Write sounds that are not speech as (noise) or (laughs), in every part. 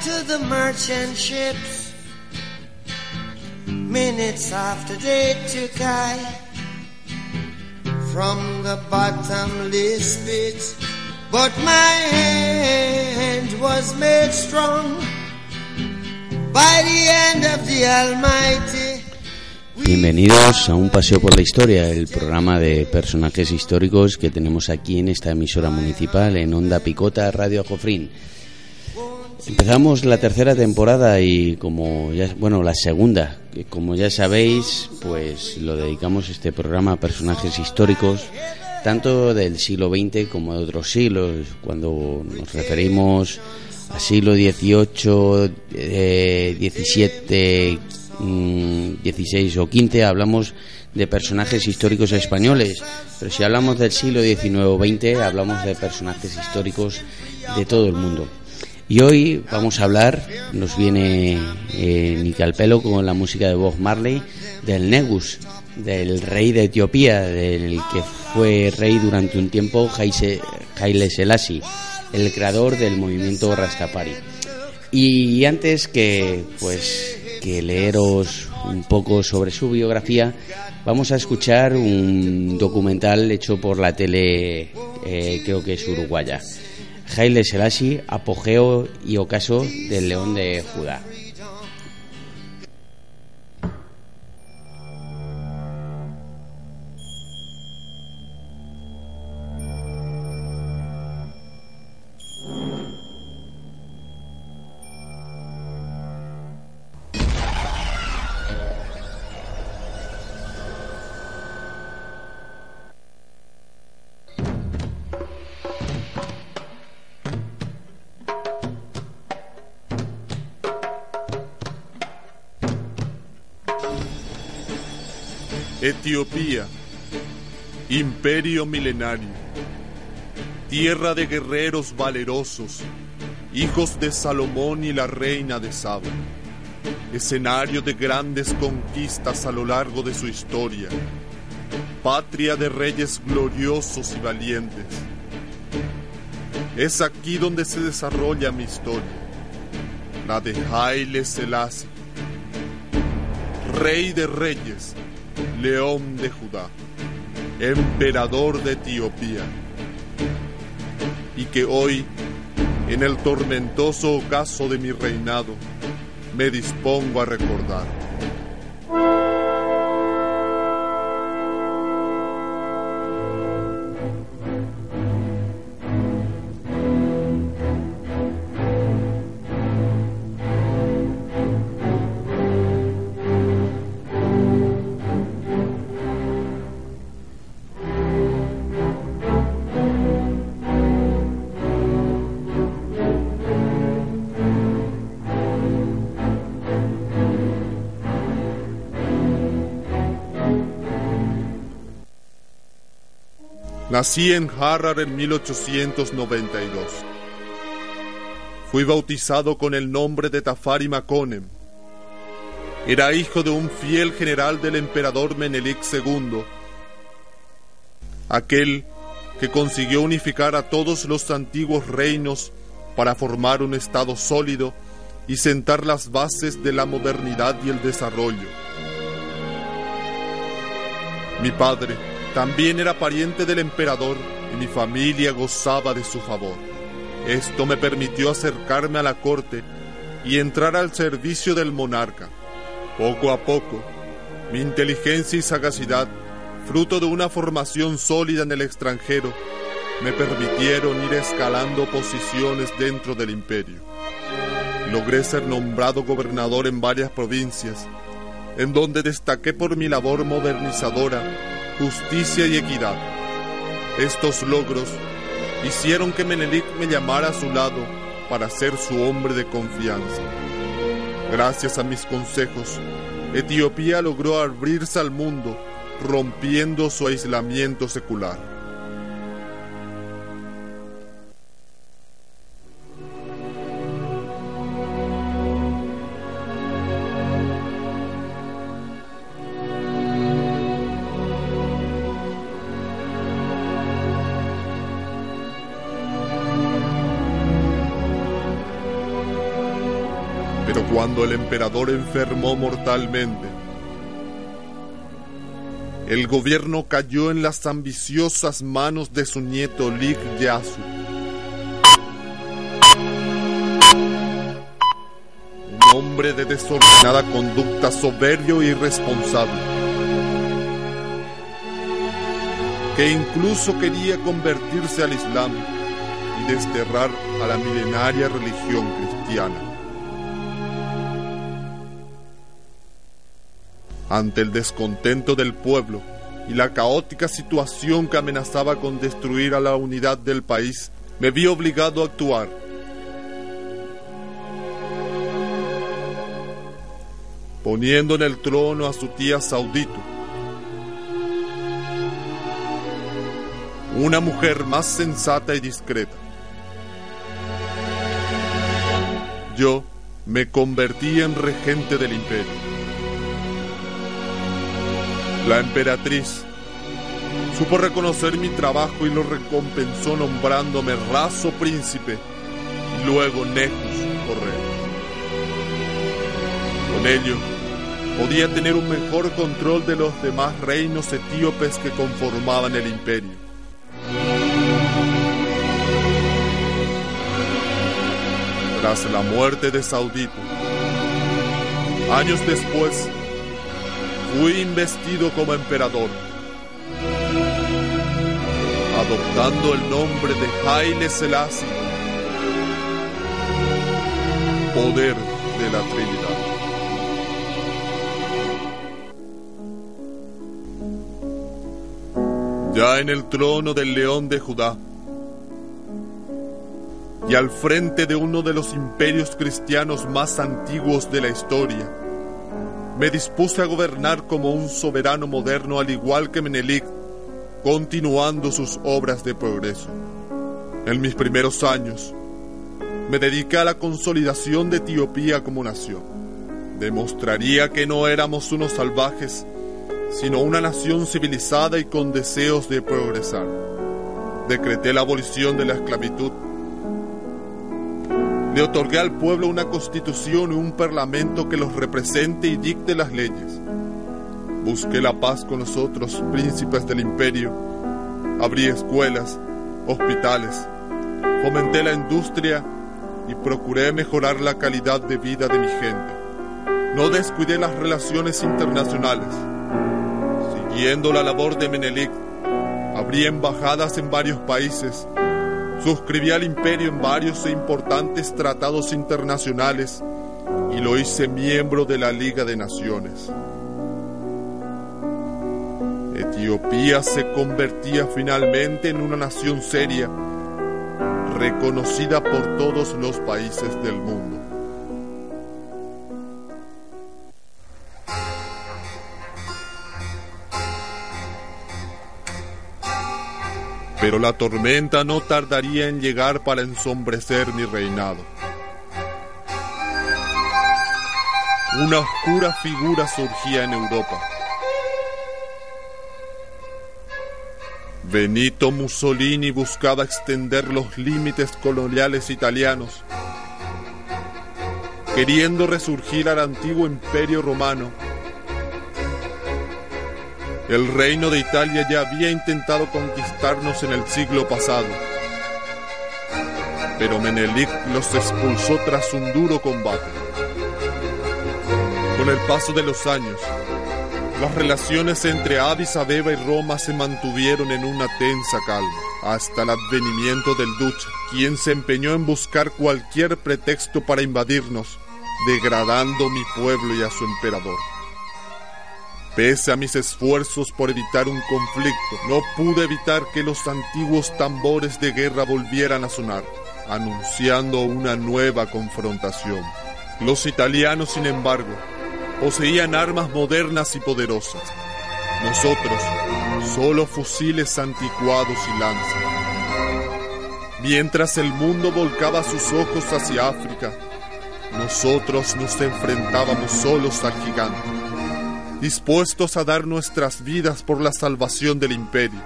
to the merchant ships. Minutes after they took I from the bottomless pit, but my hand was made strong by the hand of the Almighty. Bienvenidos a un paseo por la historia, el programa de personajes históricos que tenemos aquí en esta emisora municipal en Onda Picota Radio Jofrín. Empezamos la tercera temporada y como ya bueno, la segunda, como ya sabéis, pues lo dedicamos este programa a personajes históricos tanto del siglo XX como de otros siglos, cuando nos referimos al siglo XVIII, XVII, 16 o 15 hablamos de personajes históricos españoles, pero si hablamos del siglo XIX o XX hablamos de personajes históricos de todo el mundo. Y hoy vamos a hablar, nos viene eh, Pelo con la música de Bob Marley, del Negus, del rey de Etiopía, del que fue rey durante un tiempo, Haile Selassie, el creador del movimiento Rastafari. Y antes que pues que leeros un poco sobre su biografía, vamos a escuchar un documental hecho por la tele, eh, creo que es uruguaya. Haile Selassie, apogeo y ocaso del león de Judá. Etiopía, imperio milenario, tierra de guerreros valerosos, hijos de Salomón y la reina de Saba, escenario de grandes conquistas a lo largo de su historia, patria de reyes gloriosos y valientes. Es aquí donde se desarrolla mi historia, la de Haile Selassie, rey de reyes, león de Judá, emperador de Etiopía, y que hoy, en el tormentoso ocaso de mi reinado, me dispongo a recordar. Nací en Harrar en 1892. Fui bautizado con el nombre de Tafari Makonem. Era hijo de un fiel general del emperador Menelik II, aquel que consiguió unificar a todos los antiguos reinos para formar un estado sólido y sentar las bases de la modernidad y el desarrollo. Mi padre, también era pariente del emperador y mi familia gozaba de su favor. Esto me permitió acercarme a la corte y entrar al servicio del monarca. Poco a poco, mi inteligencia y sagacidad, fruto de una formación sólida en el extranjero, me permitieron ir escalando posiciones dentro del imperio. Logré ser nombrado gobernador en varias provincias, en donde destaqué por mi labor modernizadora justicia y equidad. Estos logros hicieron que Menelik me llamara a su lado para ser su hombre de confianza. Gracias a mis consejos, Etiopía logró abrirse al mundo, rompiendo su aislamiento secular. Cuando el emperador enfermó mortalmente, el gobierno cayó en las ambiciosas manos de su nieto Lig Yasu. Un hombre de desordenada conducta, soberbio e irresponsable, que incluso quería convertirse al Islam y desterrar a la milenaria religión cristiana. Ante el descontento del pueblo y la caótica situación que amenazaba con destruir a la unidad del país, me vi obligado a actuar. Poniendo en el trono a su tía Saudito, una mujer más sensata y discreta. Yo me convertí en regente del imperio. La emperatriz supo reconocer mi trabajo y lo recompensó nombrándome raso príncipe y luego Necus o rey. Con ello, podía tener un mejor control de los demás reinos etíopes que conformaban el imperio. Tras la muerte de Saudito, años después, fui investido como emperador, adoptando el nombre de Haile Selassie, poder de la Trinidad. Ya en el trono del león de Judá, y al frente de uno de los imperios cristianos más antiguos de la historia, me dispuse a gobernar como un soberano moderno al igual que Menelik, continuando sus obras de progreso. En mis primeros años, me dediqué a la consolidación de Etiopía como nación. Demostraría que no éramos unos salvajes, sino una nación civilizada y con deseos de progresar. Decreté la abolición de la esclavitud le otorgué al pueblo una constitución y un parlamento que los represente y dicte las leyes. Busqué la paz con los otros príncipes del imperio. Abrí escuelas, hospitales, fomenté la industria y procuré mejorar la calidad de vida de mi gente. No descuidé las relaciones internacionales. Siguiendo la labor de Menelik, abrí embajadas en varios países Suscribí al imperio en varios e importantes tratados internacionales y lo hice miembro de la Liga de Naciones. Etiopía se convertía finalmente en una nación seria, reconocida por todos los países del mundo. Pero la tormenta no tardaría en llegar para ensombrecer mi reinado. Una oscura figura surgía en Europa. Benito Mussolini buscaba extender los límites coloniales italianos, queriendo resurgir al antiguo imperio romano el reino de Italia ya había intentado conquistarnos en el siglo pasado, pero Menelik los expulsó tras un duro combate. Con el paso de los años, las relaciones entre Addis Abeba y Roma se mantuvieron en una tensa calma, hasta el advenimiento del duce, quien se empeñó en buscar cualquier pretexto para invadirnos, degradando mi pueblo y a su emperador. Pese a mis esfuerzos por evitar un conflicto, no pude evitar que los antiguos tambores de guerra volvieran a sonar, anunciando una nueva confrontación. Los italianos, sin embargo, poseían armas modernas y poderosas. Nosotros, solo fusiles anticuados y lanzas. Mientras el mundo volcaba sus ojos hacia África, nosotros nos enfrentábamos solos al gigante dispuestos a dar nuestras vidas por la salvación del imperio.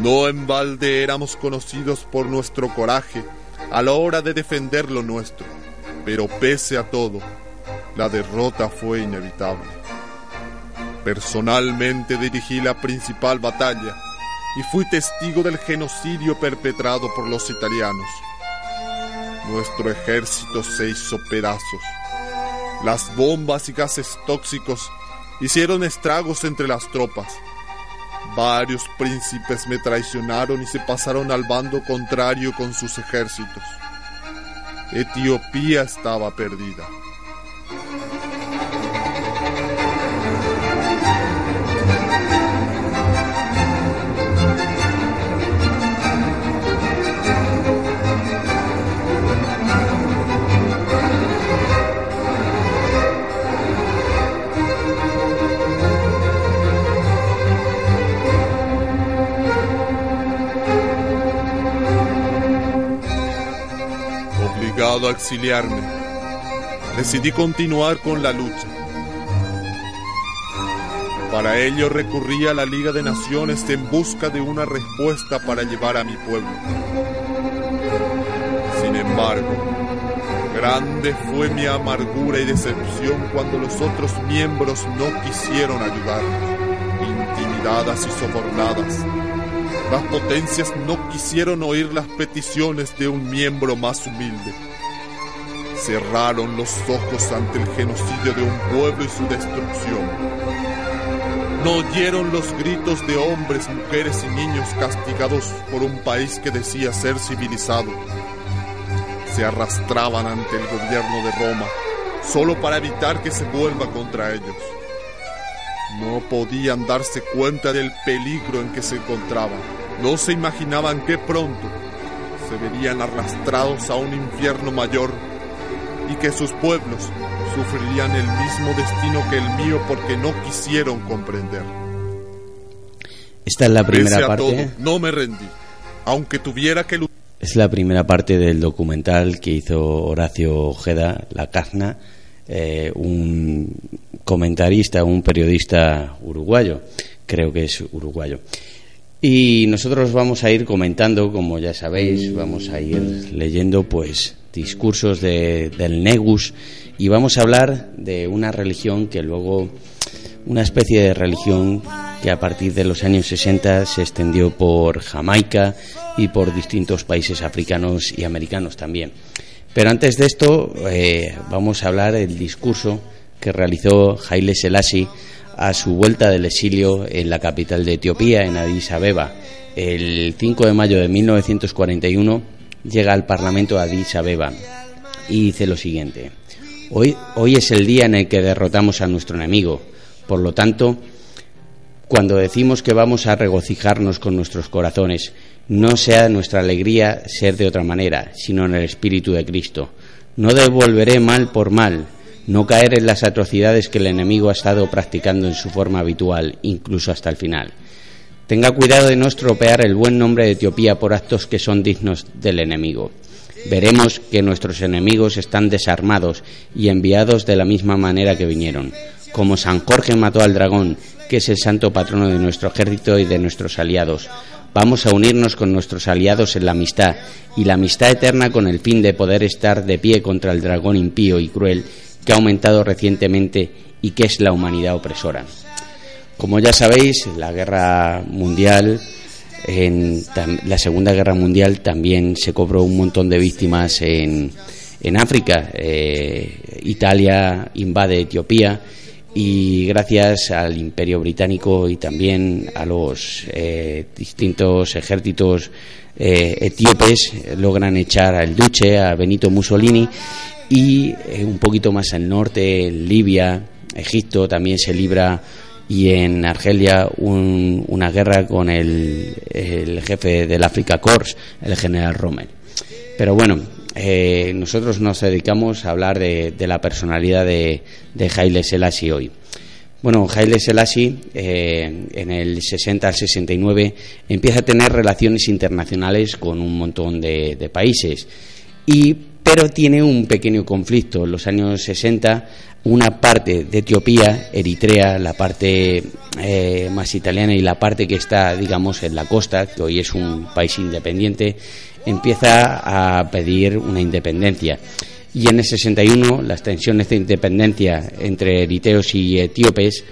No en balde éramos conocidos por nuestro coraje a la hora de defender lo nuestro. Pero pese a todo, la derrota fue inevitable. Personalmente dirigí la principal batalla y fui testigo del genocidio perpetrado por los italianos. Nuestro ejército se hizo pedazos. Las bombas y gases tóxicos hicieron estragos entre las tropas. Varios príncipes me traicionaron y se pasaron al bando contrario con sus ejércitos. Etiopía estaba perdida. A exiliarme, decidí continuar con la lucha. Para ello recurrí a la Liga de Naciones en busca de una respuesta para llevar a mi pueblo. Sin embargo, grande fue mi amargura y decepción cuando los otros miembros no quisieron ayudarnos, intimidadas y sobornadas. Las potencias no quisieron oír las peticiones de un miembro más humilde cerraron los ojos ante el genocidio de un pueblo y su destrucción. No oyeron los gritos de hombres, mujeres y niños castigados por un país que decía ser civilizado. Se arrastraban ante el gobierno de Roma solo para evitar que se vuelva contra ellos. No podían darse cuenta del peligro en que se encontraban. No se imaginaban que pronto se verían arrastrados a un infierno mayor y que sus pueblos sufrirían el mismo destino que el mío porque no quisieron comprender. Esta es la primera parte. no me rendí, aunque tuviera que Es la primera parte del documental que hizo Horacio Ojeda, La Cazna, eh, un comentarista, un periodista uruguayo, creo que es uruguayo. Y nosotros vamos a ir comentando, como ya sabéis, vamos a ir leyendo pues discursos de, del Negus y vamos a hablar de una religión que luego, una especie de religión que a partir de los años 60 se extendió por Jamaica y por distintos países africanos y americanos también. Pero antes de esto, eh, vamos a hablar del discurso que realizó Haile Selassie a su vuelta del exilio en la capital de Etiopía, en Addis Abeba, el 5 de mayo de 1941 llega al Parlamento de Addis Abeba y dice lo siguiente: hoy, hoy es el día en el que derrotamos a nuestro enemigo. Por lo tanto, cuando decimos que vamos a regocijarnos con nuestros corazones, no sea nuestra alegría ser de otra manera, sino en el Espíritu de Cristo. No devolveré mal por mal, no caer en las atrocidades que el enemigo ha estado practicando en su forma habitual, incluso hasta el final. Tenga cuidado de no estropear el buen nombre de Etiopía por actos que son dignos del enemigo. Veremos que nuestros enemigos están desarmados y enviados de la misma manera que vinieron. Como San Jorge mató al dragón, que es el santo patrono de nuestro ejército y de nuestros aliados. Vamos a unirnos con nuestros aliados en la amistad y la amistad eterna con el fin de poder estar de pie contra el dragón impío y cruel que ha aumentado recientemente y que es la humanidad opresora. Como ya sabéis, la guerra mundial, en la Segunda Guerra Mundial también se cobró un montón de víctimas en, en África. Eh, Italia invade Etiopía y gracias al Imperio Británico y también a los eh, distintos ejércitos eh, etíopes logran echar al duce, a Benito Mussolini y un poquito más al norte, Libia, Egipto también se libra y en Argelia una guerra con el, jefe del Africa Corps, el general Rommel. Pero bueno, eh, nosotros nos dedicamos a hablar de, la personalidad de, de Haile Selassie hoy. Bueno, Haile Selassie eh, en el 60 al 69 empieza a tener relaciones internacionales con un montón de, de países y pero tiene un pequeño conflicto. En los años 60 una parte de Etiopía, Eritrea, la parte eh, más italiana y la parte que está, digamos, en la costa, que hoy es un país independiente, empieza a pedir una independencia. y en el 61 las tensiones de independencia entre eriteos y etíopes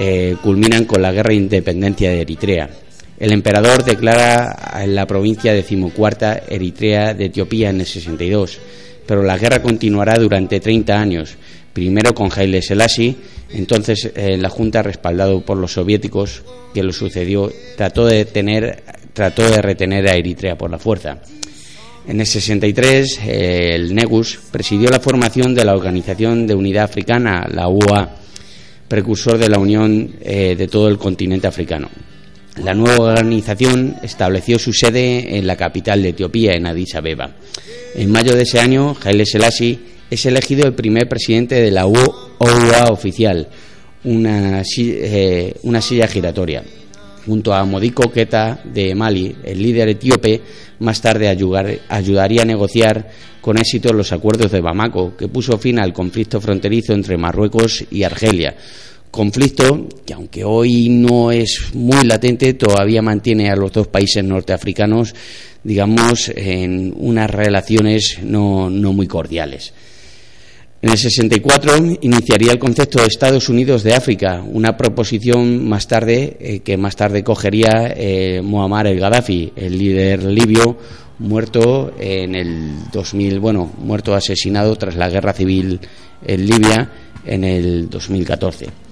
eh, culminan con la guerra de independencia de Eritrea. El emperador declara en la provincia decimocuarta Eritrea de Etiopía en el 62, pero la guerra continuará durante 30 años, primero con Haile Selassie, entonces eh, la Junta, respaldado por los soviéticos que lo sucedió, trató de, tener, trató de retener a Eritrea por la fuerza. En el 63, eh, el Negus presidió la formación de la Organización de Unidad Africana, la UA, precursor de la unión eh, de todo el continente africano. La nueva organización estableció su sede en la capital de Etiopía, en Addis Abeba. En mayo de ese año, Haile Selassie es elegido el primer presidente de la UA oficial, una, eh, una silla giratoria. Junto a Modiko Keta de Mali, el líder etíope, más tarde ayudaría a negociar con éxito los acuerdos de Bamako, que puso fin al conflicto fronterizo entre Marruecos y Argelia. Conflicto que, aunque hoy no es muy latente, todavía mantiene a los dos países norteafricanos, digamos, en unas relaciones no, no muy cordiales. En el 64 iniciaría el concepto de Estados Unidos de África, una proposición más tarde eh, que más tarde cogería eh, Muammar el Gaddafi, el líder libio muerto en el 2000, bueno, muerto asesinado tras la guerra civil en Libia en el 2014.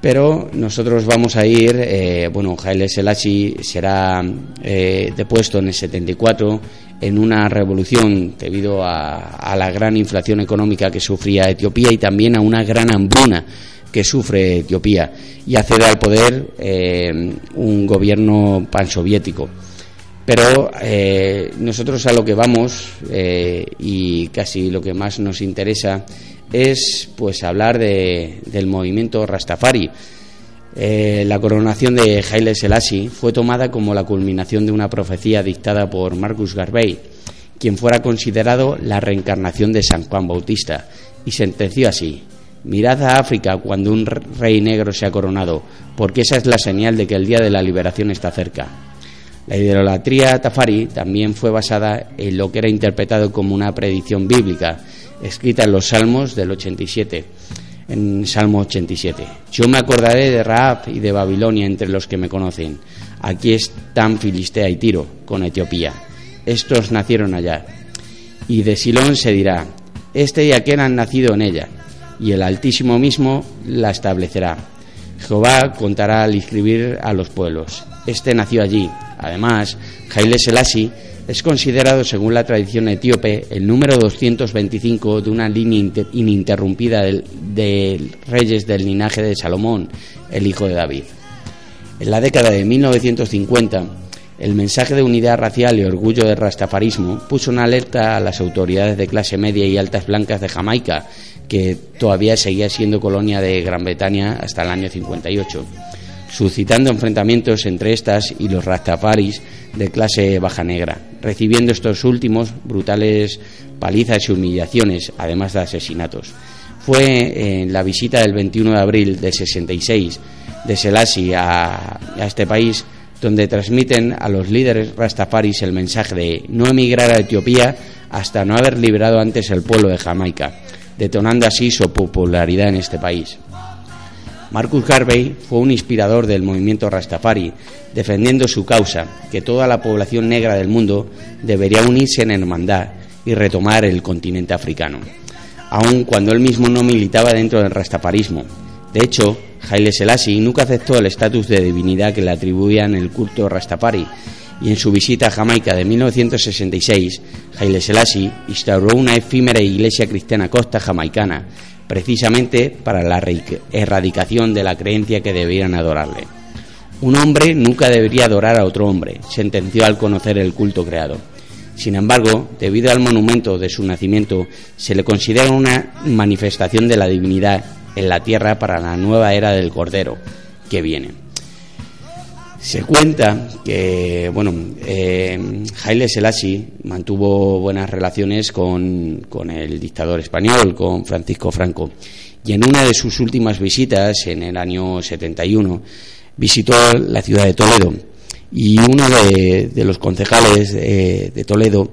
Pero nosotros vamos a ir, eh, bueno, Haile Selassie será depuesto en el 74 en una revolución debido a, la gran inflación económica que sufría Etiopía y también a una gran hambruna que sufre Etiopía y accede al poder eh, un gobierno pansoviético. Pero eh, nosotros a lo que vamos eh, y casi lo que más nos interesa es pues hablar de, del movimiento Rastafari eh, la coronación de Haile Selassie fue tomada como la culminación de una profecía dictada por Marcus Garvey, quien fuera considerado la reencarnación de San Juan Bautista, y sentenció así: Mirad a África cuando un rey negro se ha coronado, porque esa es la señal de que el día de la liberación está cerca. La idolatría tafari también fue basada en lo que era interpretado como una predicción bíblica, escrita en los Salmos del 87 en Salmo 87. Yo me acordaré de Raab y de Babilonia entre los que me conocen. Aquí están Filistea y Tiro, con Etiopía. Estos nacieron allá. Y de Silón se dirá, este y aquel han nacido en ella, y el Altísimo mismo la establecerá. Jehová contará al inscribir a los pueblos. Este nació allí. Además, Haile Selassie es considerado, según la tradición etíope, el número 225 de una línea ininterrumpida de reyes del linaje de Salomón, el hijo de David. En la década de 1950, el mensaje de unidad racial y orgullo del rastafarismo puso una alerta a las autoridades de clase media y altas blancas de Jamaica, que todavía seguía siendo colonia de Gran Bretaña hasta el año 58 suscitando enfrentamientos entre estas y los rastafaris de clase baja negra, recibiendo estos últimos brutales palizas y humillaciones, además de asesinatos. Fue en la visita del 21 de abril del 66 de Selassie a, a este país donde transmiten a los líderes rastafaris el mensaje de no emigrar a Etiopía hasta no haber liberado antes el pueblo de Jamaica, detonando así su popularidad en este país. Marcus Garvey fue un inspirador del movimiento Rastafari, defendiendo su causa, que toda la población negra del mundo debería unirse en hermandad y retomar el continente africano, aun cuando él mismo no militaba dentro del rastafarismo. De hecho, Haile Selassie nunca aceptó el estatus de divinidad que le atribuían el culto Rastafari, y en su visita a Jamaica de 1966, Haile Selassie instauró una efímera iglesia cristiana costa jamaicana precisamente para la erradicación de la creencia que debían adorarle. Un hombre nunca debería adorar a otro hombre, sentenció al conocer el culto creado. Sin embargo, debido al monumento de su nacimiento, se le considera una manifestación de la divinidad en la tierra para la nueva era del Cordero que viene. Se cuenta que, bueno, eh, Haile Selassie mantuvo buenas relaciones con, con, el dictador español, con Francisco Franco, y en una de sus últimas visitas, en el año 71, visitó la ciudad de Toledo. Y uno de, los concejales de, Toledo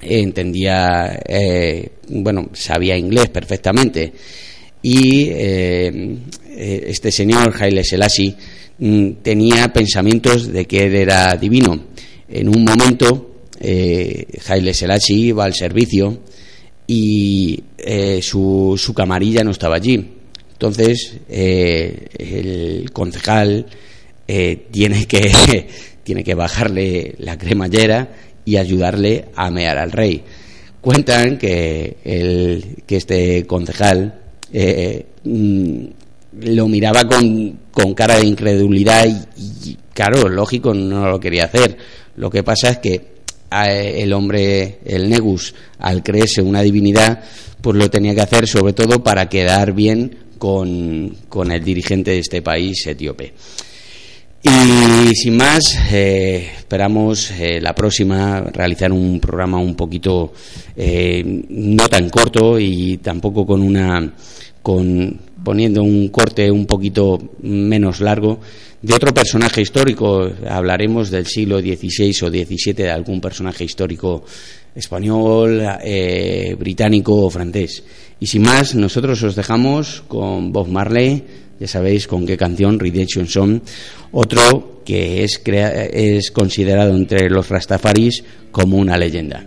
entendía, eh, bueno, sabía inglés perfectamente. Y eh, este señor, Haile Selassie, tenía pensamientos de que él era divino. En un momento, Haile Selassie iba al servicio y su, su camarilla no estaba allí. Entonces, el concejal tiene que (laughs) tiene que bajarle la cremallera y ayudarle a mear al rey. Cuentan que, el, que este concejal eh, mm, lo miraba con, con, cara de incredulidad y, claro, lógico, no lo quería hacer. Lo que pasa es que el hombre, el Negus, al creerse una divinidad, pues lo tenía que hacer sobre todo para quedar bien con, con el dirigente de este país etíope. Y sin más, eh, esperamos eh, la próxima realizar un programa un poquito eh, no tan corto y tampoco con una con poniendo un corte un poquito menos largo de otro personaje histórico. Hablaremos del siglo XVI o XVII de algún personaje histórico español, británico o francés. Y sin más, nosotros os dejamos con Bob Marley ya sabéis con qué canción, Redemption Song, otro que es, es considerado entre los Rastafaris como una leyenda.